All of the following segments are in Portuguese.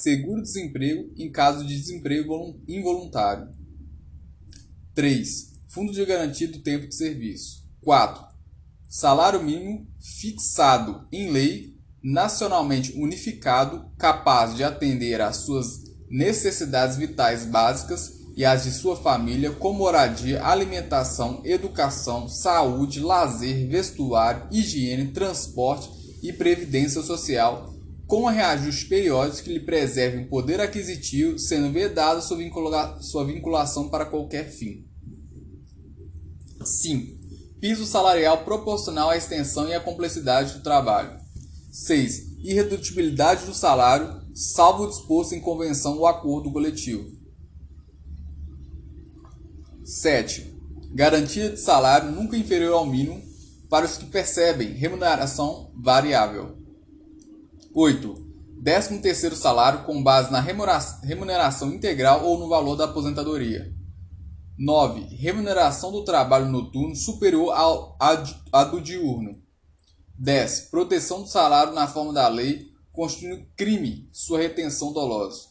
seguro-desemprego em caso de desemprego involuntário. 3. Fundo de garantia do tempo de serviço. 4. Salário mínimo fixado em lei, nacionalmente unificado, capaz de atender às suas necessidades vitais básicas e as de sua família, com moradia, alimentação, educação, saúde, lazer, vestuário, higiene, transporte e previdência social, com reajustes periódicos que lhe preservem o poder aquisitivo, sendo vedada sua, vincula sua vinculação para qualquer fim. 5. Piso salarial proporcional à extensão e à complexidade do trabalho. 6. Irredutibilidade do salário, salvo disposto em convenção ou acordo coletivo. 7. Garantia de salário nunca inferior ao mínimo para os que percebem remuneração variável. 8. 13º salário com base na remuneração integral ou no valor da aposentadoria. 9. Remuneração do trabalho noturno superior ao, a, do diurno. 10. Proteção do salário na forma da lei, constituindo crime sua retenção dolosa.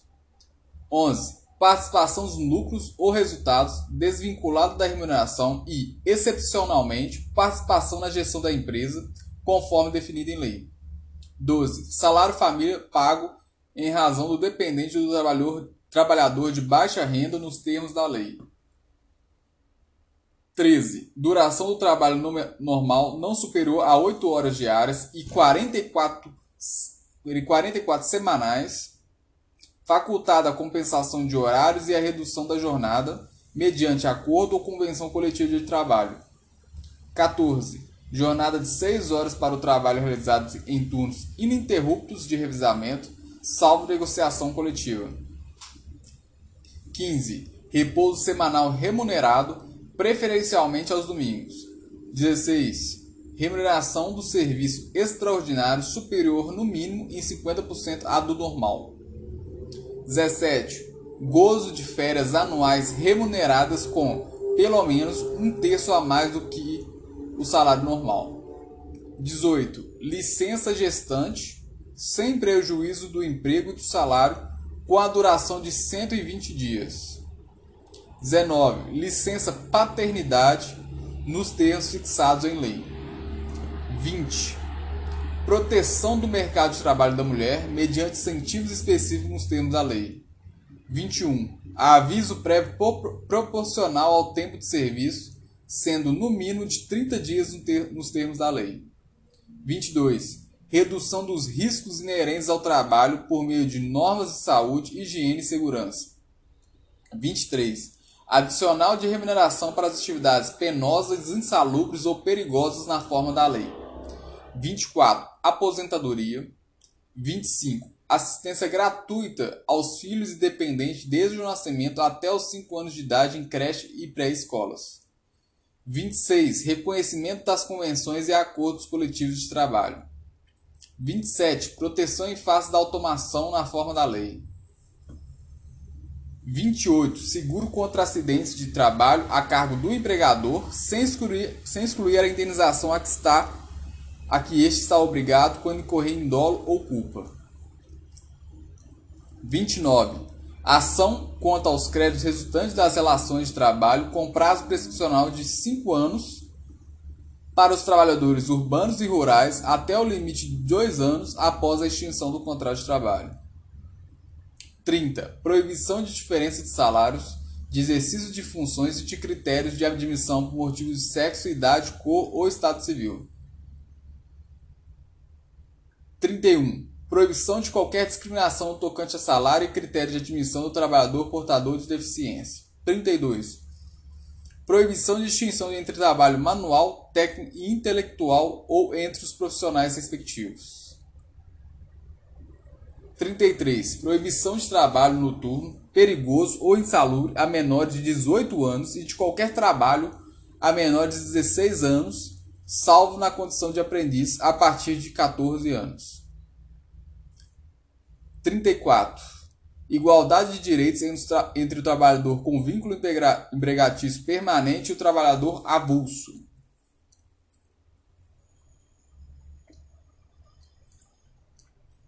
11 participação dos lucros ou resultados desvinculado da remuneração e, excepcionalmente, participação na gestão da empresa, conforme definido em lei. 12. Salário família pago em razão do dependente do trabalhador, trabalhador de baixa renda nos termos da lei. 13. Duração do trabalho normal não superior a 8 horas diárias e 44, 44 semanais facultada a compensação de horários e a redução da jornada, mediante acordo ou convenção coletiva de trabalho. 14. Jornada de 6 horas para o trabalho realizado em turnos ininterruptos de revisamento, salvo negociação coletiva. 15. Repouso semanal remunerado, preferencialmente aos domingos. 16. Remuneração do serviço extraordinário superior no mínimo em 50% à do normal. 17. Gozo de férias anuais remuneradas com pelo menos um terço a mais do que o salário normal. 18. Licença gestante sem prejuízo do emprego e do salário com a duração de 120 dias. 19. Licença paternidade nos termos fixados em lei. 20 proteção do mercado de trabalho da mulher mediante incentivos específicos nos termos da lei. 21. Aviso prévio proporcional ao tempo de serviço, sendo no mínimo de 30 dias nos termos da lei. 22. Redução dos riscos inerentes ao trabalho por meio de normas de saúde, higiene e segurança. 23. Adicional de remuneração para as atividades penosas, insalubres ou perigosas na forma da lei. 24 aposentadoria. 25. Assistência gratuita aos filhos e dependentes desde o nascimento até os 5 anos de idade em creche e pré-escolas. 26. Reconhecimento das convenções e acordos coletivos de trabalho. 27. Proteção em face da automação na forma da lei. 28. Seguro contra acidentes de trabalho a cargo do empregador, sem excluir, sem excluir a indenização a que está a que este está obrigado quando incorrer em dolo ou culpa. 29. Ação quanto aos créditos resultantes das relações de trabalho com prazo prescricional de 5 anos para os trabalhadores urbanos e rurais até o limite de 2 anos após a extinção do contrato de trabalho. 30. Proibição de diferença de salários, de exercício de funções e de critérios de admissão por motivos de sexo, idade, cor ou estado civil. 31. Proibição de qualquer discriminação tocante a salário e critério de admissão do trabalhador portador de deficiência. 32. Proibição de distinção entre trabalho manual, técnico e intelectual ou entre os profissionais respectivos. 33. Proibição de trabalho noturno, perigoso ou insalubre a menores de 18 anos e de qualquer trabalho a menores de 16 anos salvo na condição de aprendiz a partir de 14 anos. 34. Igualdade de direitos entre o trabalhador com vínculo empregatício permanente e o trabalhador avulso.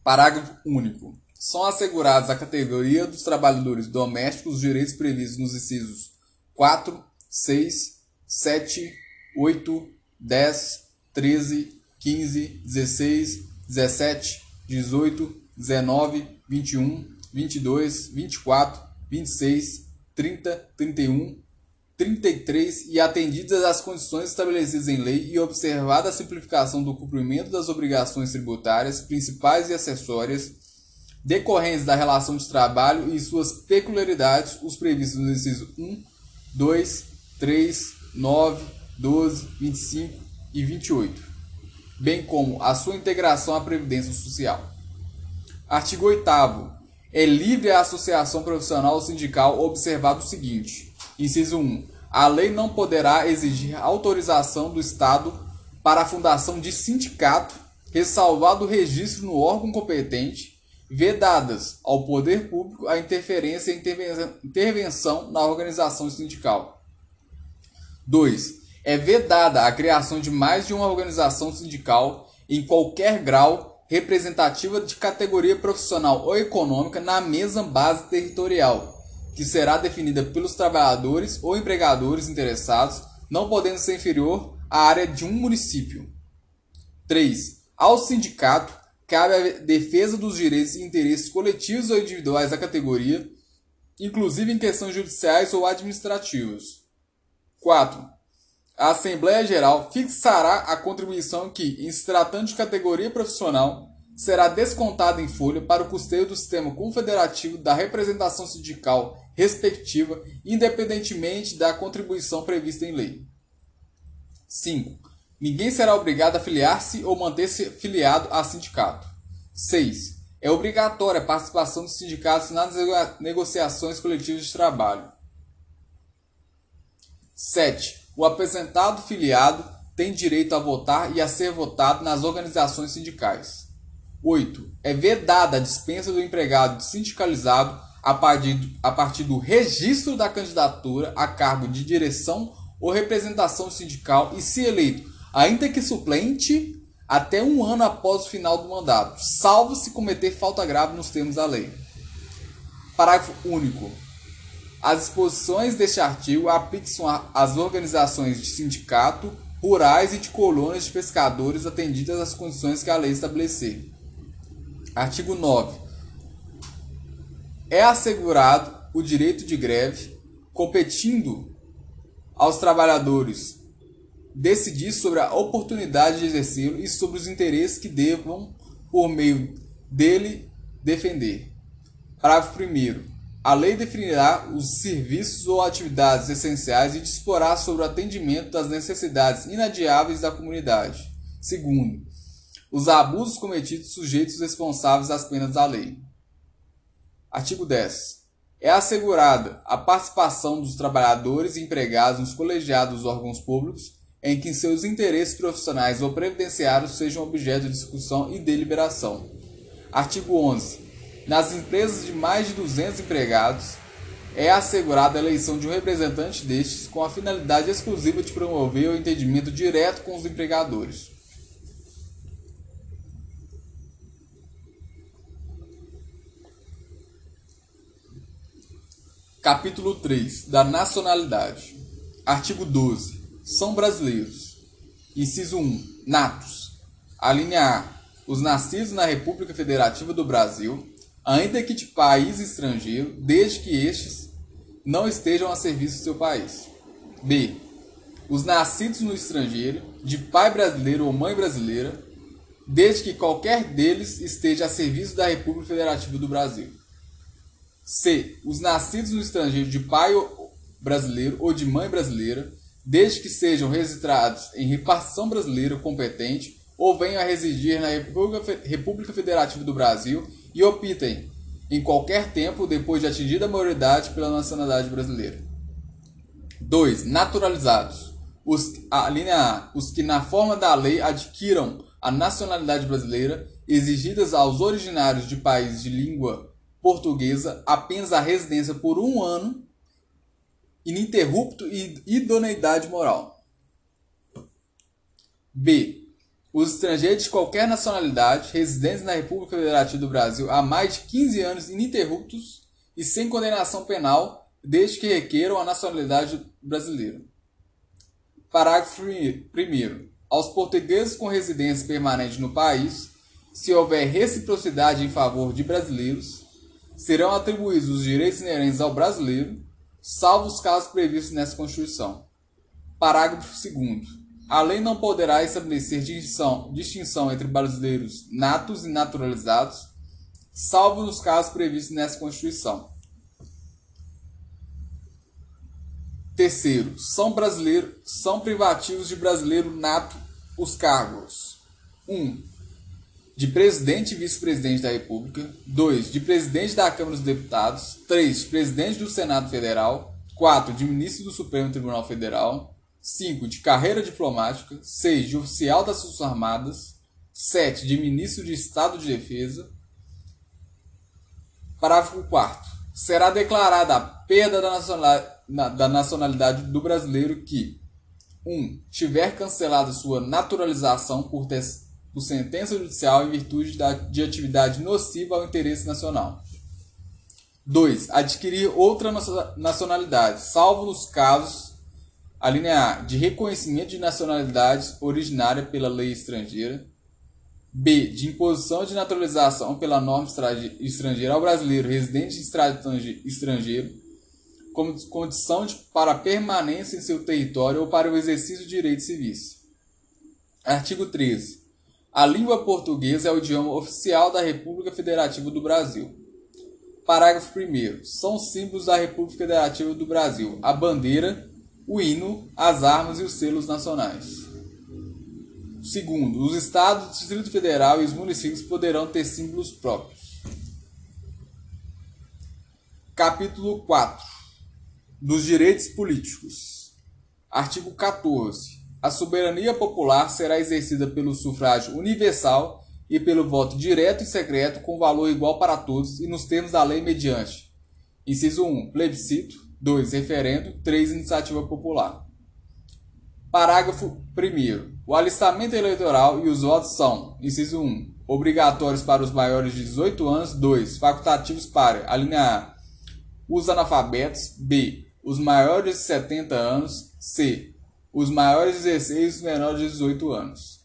Parágrafo único. são assegurados à categoria dos trabalhadores domésticos os direitos previstos nos incisos 4, 6, 7, 8, 10, 13, 15, 16, 17, 18, 19, 21, 22, 24, 26, 30, 31, 33 e atendidas as condições estabelecidas em lei e observada a simplificação do cumprimento das obrigações tributárias principais e acessórias decorrentes da relação de trabalho e suas peculiaridades, os previstos no inciso 1, 2, 3, 9, 12, 25 e 28, bem como a sua integração à Previdência Social. Artigo 8 é livre a associação profissional ou sindical observado o seguinte: inciso 1. A lei não poderá exigir autorização do Estado para a fundação de sindicato, ressalvado o registro no órgão competente, vedadas ao poder público a interferência e intervenção na organização sindical. 2. É vedada a criação de mais de uma organização sindical em qualquer grau representativa de categoria profissional ou econômica na mesma base territorial que será definida pelos trabalhadores ou empregadores interessados, não podendo ser inferior à área de um município. 3. Ao sindicato cabe a defesa dos direitos e interesses coletivos ou individuais da categoria, inclusive em questões judiciais ou administrativas. 4. A Assembleia Geral fixará a contribuição que, em se tratando de categoria profissional, será descontada em folha para o custeio do sistema confederativo da representação sindical respectiva, independentemente da contribuição prevista em lei. 5. Ninguém será obrigado a filiar-se ou manter-se filiado a sindicato. 6. É obrigatória a participação dos sindicatos nas negociações coletivas de trabalho. 7. O apresentado filiado tem direito a votar e a ser votado nas organizações sindicais. 8. É vedada a dispensa do empregado sindicalizado a partir, a partir do registro da candidatura a cargo de direção ou representação sindical e, se eleito, ainda que suplente, até um ano após o final do mandato, salvo se cometer falta grave nos termos da lei. Parágrafo único. As disposições deste artigo aplicam às organizações de sindicato, rurais e de colônias de pescadores atendidas às condições que a lei estabelecer. Artigo 9. É assegurado o direito de greve, competindo aos trabalhadores decidir sobre a oportunidade de exercê-lo e sobre os interesses que devam, por meio dele, defender. Parágrafo 1. A lei definirá os serviços ou atividades essenciais e disporá sobre o atendimento das necessidades inadiáveis da comunidade. Segundo, os abusos cometidos sujeitos responsáveis às penas da lei. Artigo 10. É assegurada a participação dos trabalhadores e empregados nos colegiados dos órgãos públicos em que seus interesses profissionais ou previdenciários sejam objeto de discussão e deliberação. Artigo 11. Nas empresas de mais de 200 empregados, é assegurada a eleição de um representante destes com a finalidade exclusiva de promover o entendimento direto com os empregadores. Capítulo 3 da nacionalidade. Artigo 12. São brasileiros. Inciso 1. Natos. A linha A. Os nascidos na República Federativa do Brasil, ainda que de país estrangeiro, desde que estes não estejam a serviço do seu país. B. Os nascidos no estrangeiro, de pai brasileiro ou mãe brasileira, desde que qualquer deles esteja a serviço da República Federativa do Brasil. C. Os nascidos no estrangeiro de pai brasileiro ou de mãe brasileira, desde que sejam registrados em repartição brasileira competente ou venham a residir na República Federativa do Brasil e optem em qualquer tempo depois de atingida a maioridade pela nacionalidade brasileira. 2. Naturalizados. Os, a linha A. Os que na forma da lei adquiram a nacionalidade brasileira exigidas aos originários de países de língua portuguesa apenas a residência por um ano, ininterrupto e idoneidade moral. B. Os estrangeiros de qualquer nacionalidade residentes na República Federativa do Brasil há mais de 15 anos ininterruptos e sem condenação penal, desde que requeram a nacionalidade brasileira. Parágrafo 1. Aos portugueses com residência permanente no país, se houver reciprocidade em favor de brasileiros, serão atribuídos os direitos inerentes ao brasileiro, salvo os casos previstos nessa Constituição. Parágrafo 2. A lei não poderá estabelecer distinção, entre brasileiros natos e naturalizados, salvo nos casos previstos nessa Constituição. Terceiro, são brasileiros, são privativos de brasileiro nato os cargos: 1. Um, de presidente e vice-presidente da República, 2. de presidente da Câmara dos Deputados, 3. de presidente do Senado Federal, 4. de ministro do Supremo Tribunal Federal, 5. De carreira diplomática. 6. De oficial das Forças Armadas. 7. De ministro de Estado de Defesa. Parágrafo 4. Será declarada a perda da nacionalidade do brasileiro que 1. Um, tiver cancelado sua naturalização por, por sentença judicial em virtude da, de atividade nociva ao interesse nacional. 2. Adquirir outra nacionalidade, salvo nos casos a linha A, de reconhecimento de nacionalidade originária pela lei estrangeira. B, de imposição de naturalização pela norma estrangeira ao brasileiro residente em estrangeiro, como condição de, para permanência em seu território ou para o exercício de direitos civis. Artigo 13. A língua portuguesa é o idioma oficial da República Federativa do Brasil. Parágrafo 1. São símbolos da República Federativa do Brasil a bandeira, o hino, as armas e os selos nacionais. Segundo, os estados, o Distrito Federal e os municípios poderão ter símbolos próprios. Capítulo 4 dos direitos políticos. Artigo 14. A soberania popular será exercida pelo sufrágio universal e pelo voto direto e secreto com valor igual para todos e nos termos da lei mediante. Inciso 1. Plebiscito. 2. Referendo. 3. Iniciativa popular. Parágrafo 1. O alistamento eleitoral e os votos são: inciso 1. Obrigatórios para os maiores de 18 anos. 2. Facultativos para: a linha A. Os analfabetos. B. Os maiores de 70 anos. C. Os maiores de 16 e os menores de 18 anos.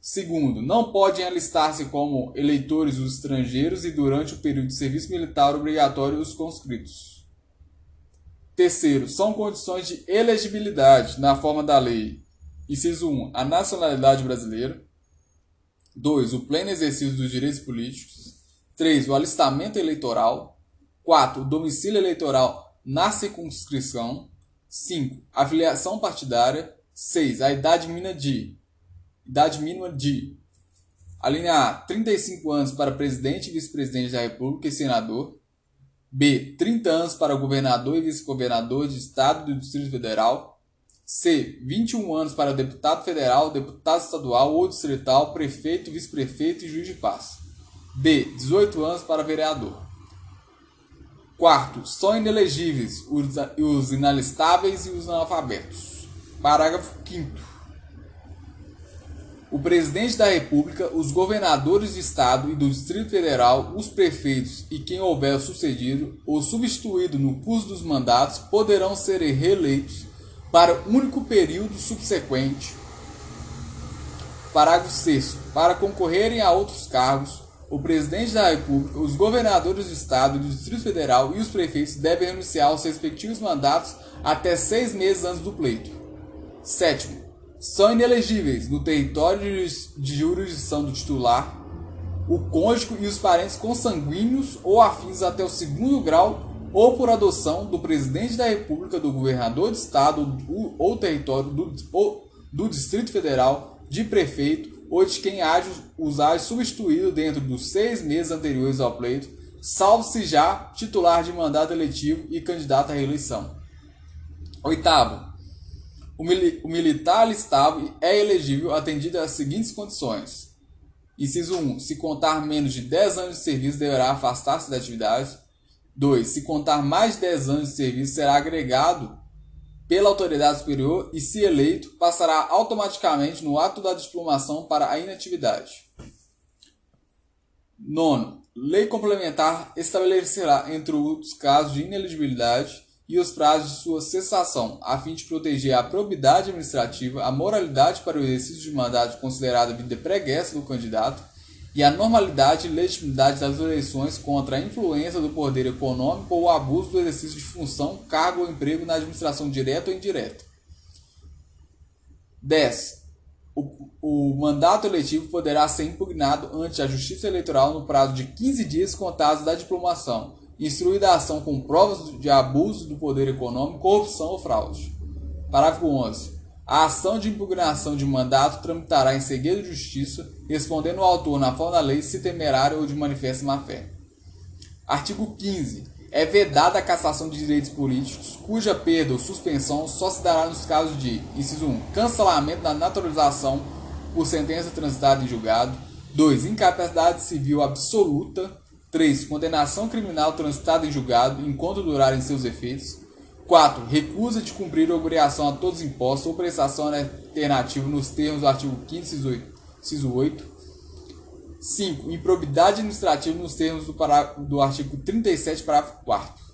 Segundo, não podem alistar-se como eleitores os estrangeiros e durante o período de serviço militar obrigatório os conscritos. Terceiro, são condições de elegibilidade na forma da lei. Inciso 1. A nacionalidade brasileira. 2. O pleno exercício dos direitos políticos. 3. O alistamento eleitoral. 4. O domicílio eleitoral na circunscrição. 5. A filiação partidária. 6. A idade mínima de. Idade mínima de. A linha A. 35 anos para presidente e vice-presidente da República e senador. B. 30 anos para governador e vice-governador de Estado do Distrito Federal. C. 21 anos para deputado federal, deputado estadual ou distrital, prefeito, vice-prefeito e juiz de paz. D. 18 anos para vereador. Quarto, são inelegíveis os inalistáveis e os analfabetos. Parágrafo 5 o presidente da República, os governadores de Estado e do Distrito Federal, os prefeitos e quem houver sucedido ou substituído no curso dos mandatos poderão ser reeleitos para único período subsequente. Parágrafo 6. Para concorrerem a outros cargos, o presidente da República, os governadores de Estado e do Distrito Federal e os prefeitos devem renunciar aos respectivos mandatos até seis meses antes do pleito. Sétimo são inelegíveis no território de jurisdição do titular o cônjuge e os parentes consanguíneos ou afins até o segundo grau ou por adoção do presidente da República, do governador de estado ou território do, ou do Distrito Federal, de prefeito ou de quem haja usar substituído dentro dos seis meses anteriores ao pleito, salvo se já titular de mandato eletivo e candidato à reeleição. Oitavo, o, mili o militar alistado é elegível atendido às seguintes condições. Inciso 1. Se contar menos de 10 anos de serviço, deverá afastar-se da atividade. 2. Se contar mais de 10 anos de serviço, será agregado pela autoridade superior e, se eleito, passará automaticamente no ato da diplomação para a inatividade. Nono, lei complementar estabelecerá, entre outros casos de ineligibilidade, e os prazos de sua cessação, a fim de proteger a probidade administrativa, a moralidade para o exercício de mandato considerada vida preguiça do candidato e a normalidade e legitimidade das eleições contra a influência do poder econômico ou o abuso do exercício de função, cargo ou emprego na administração direta ou indireta. 10. O, o mandato eletivo poderá ser impugnado ante a Justiça Eleitoral no prazo de 15 dias contados da diplomação, instruída a ação com provas de abuso do poder econômico, corrupção ou fraude. Parágrafo 11. A ação de impugnação de mandato tramitará em segredo de justiça, respondendo o autor na forma da lei se temerário ou de manifesta má-fé. Artigo 15. É vedada a cassação de direitos políticos, cuja perda ou suspensão só se dará nos casos de, inciso 1, cancelamento da naturalização por sentença transitada em julgado, 2. Incapacidade civil absoluta, 3. Condenação criminal transitada em julgado enquanto durarem seus efeitos. 4. Recusa de cumprir obrigação a todos os impostos ou prestação alternativa nos termos do artigo 5 inciso 8. 5. Improbidade administrativa nos termos do, do artigo 37, parágrafo 4.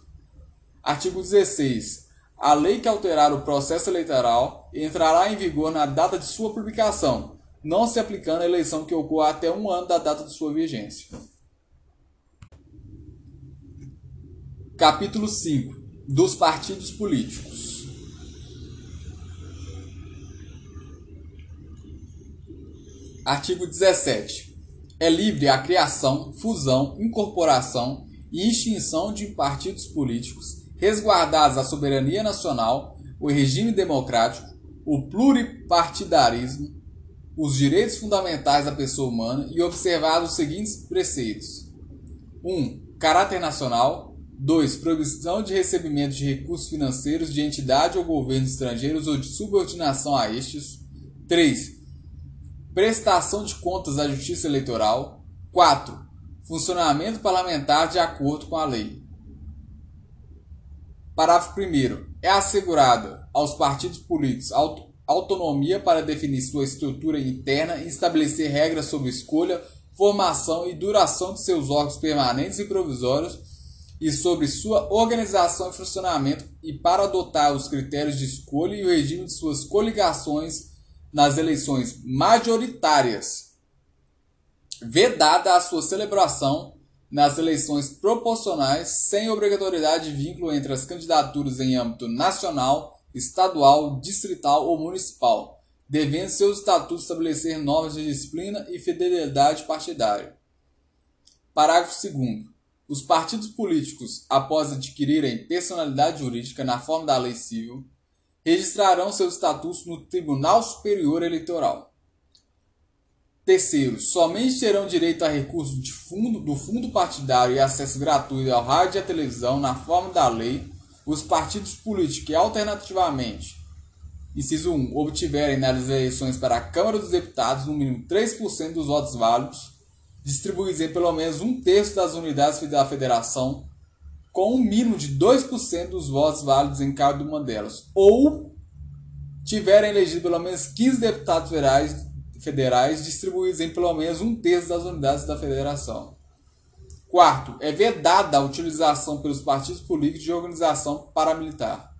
Artigo 16. A lei que alterar o processo eleitoral entrará em vigor na data de sua publicação, não se aplicando à eleição que ocorra até um ano da data de sua vigência. Capítulo 5 Dos partidos políticos. Artigo 17. É livre a criação, fusão, incorporação e extinção de partidos políticos, resguardados a soberania nacional, o regime democrático, o pluripartidarismo, os direitos fundamentais da pessoa humana e observados os seguintes preceitos: 1. Um, caráter nacional, 2. Proibição de recebimento de recursos financeiros de entidade ou governos estrangeiros ou de subordinação a estes. 3. Prestação de contas à Justiça Eleitoral. 4. Funcionamento parlamentar de acordo com a lei. Parágrafo 1. É assegurada aos partidos políticos autonomia para definir sua estrutura interna e estabelecer regras sobre escolha, formação e duração de seus órgãos permanentes e provisórios e sobre sua organização e funcionamento e para adotar os critérios de escolha e o regime de suas coligações nas eleições majoritárias, vedada a sua celebração nas eleições proporcionais sem obrigatoriedade de vínculo entre as candidaturas em âmbito nacional, estadual, distrital ou municipal, devendo seus estatutos estabelecer normas de disciplina e fidelidade partidária. Parágrafo 2 os partidos políticos, após adquirirem personalidade jurídica na forma da lei civil, registrarão seus estatutos no Tribunal Superior Eleitoral. Terceiro, somente terão direito a recursos de fundo, do fundo partidário e acesso gratuito ao rádio e à televisão na forma da lei os partidos políticos que alternativamente, inciso 1, obtiverem nas eleições para a Câmara dos Deputados no mínimo 3% dos votos válidos distribuídos em pelo menos um terço das unidades da federação, com um mínimo de 2% dos votos válidos em cada uma delas, ou tiverem elegido pelo menos 15 deputados federais, federais distribuídos em pelo menos um terço das unidades da federação. Quarto, é vedada a utilização pelos partidos políticos de organização paramilitar.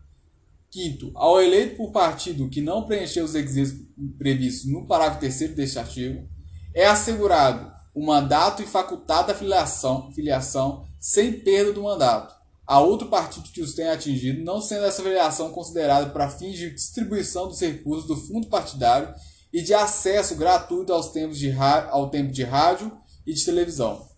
Quinto, ao eleito por partido que não preencher os requisitos previstos no parágrafo 3 deste artigo, é assegurado o mandato e facultada a filiação, filiação sem perda do mandato a outro partido que os tenha atingido, não sendo essa filiação considerada para fins de distribuição dos recursos do fundo partidário e de acesso gratuito aos tempos de ao tempo de rádio e de televisão.